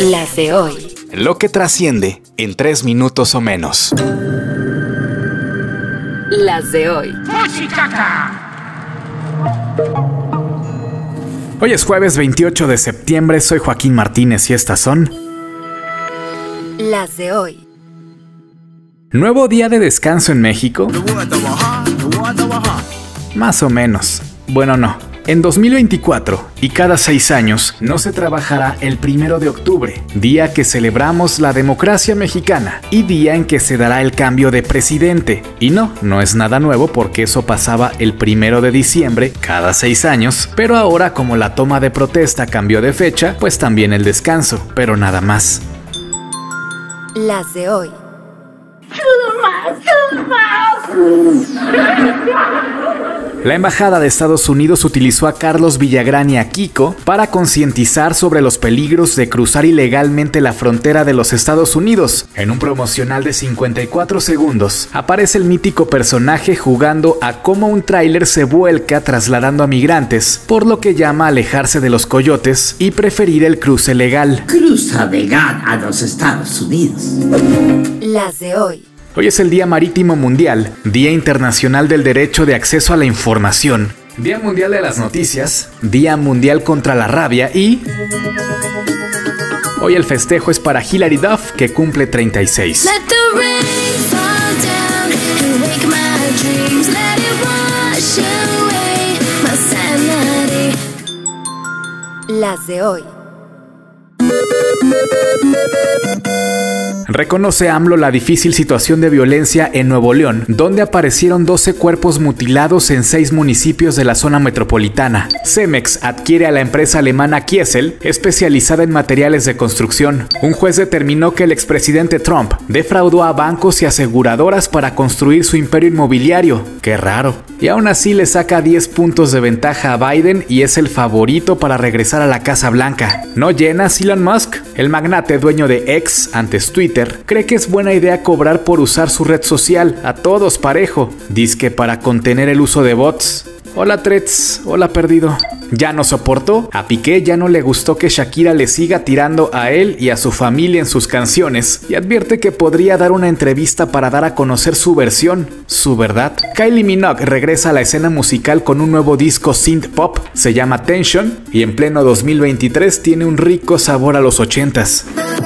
Las de hoy. Lo que trasciende en tres minutos o menos. Las de hoy. Hoy es jueves 28 de septiembre, soy Joaquín Martínez y estas son... Las de hoy. ¿Nuevo día de descanso en México? Más o menos. Bueno, no. En 2024 y cada seis años no se trabajará el primero de octubre, día que celebramos la democracia mexicana y día en que se dará el cambio de presidente. Y no, no es nada nuevo porque eso pasaba el primero de diciembre cada seis años, pero ahora como la toma de protesta cambió de fecha, pues también el descanso, pero nada más. Las de hoy. La Embajada de Estados Unidos utilizó a Carlos Villagrán y a Kiko para concientizar sobre los peligros de cruzar ilegalmente la frontera de los Estados Unidos. En un promocional de 54 segundos, aparece el mítico personaje jugando a cómo un tráiler se vuelca trasladando a migrantes, por lo que llama a alejarse de los coyotes y preferir el cruce legal. Cruza legal a los Estados Unidos. Las de hoy. Hoy es el Día Marítimo Mundial, Día Internacional del Derecho de Acceso a la Información, Día Mundial de las Noticias, Día Mundial contra la Rabia y... Hoy el festejo es para Hilary Duff, que cumple 36. Let the rain Reconoce AMLO la difícil situación de violencia en Nuevo León, donde aparecieron 12 cuerpos mutilados en 6 municipios de la zona metropolitana. Cemex adquiere a la empresa alemana Kiesel, especializada en materiales de construcción. Un juez determinó que el expresidente Trump defraudó a bancos y aseguradoras para construir su imperio inmobiliario. Qué raro. Y aún así le saca 10 puntos de ventaja a Biden y es el favorito para regresar a la Casa Blanca. ¿No llenas Elon Musk? El magnate dueño de X, antes Twitter, cree que es buena idea cobrar por usar su red social, a todos parejo. Dice que para contener el uso de bots. Hola Trets, hola perdido. Ya no soportó, a Piqué ya no le gustó que Shakira le siga tirando a él y a su familia en sus canciones y advierte que podría dar una entrevista para dar a conocer su versión, su verdad. Kylie Minogue regresa a la escena musical con un nuevo disco synth pop, se llama Tension y en pleno 2023 tiene un rico sabor a los 80s.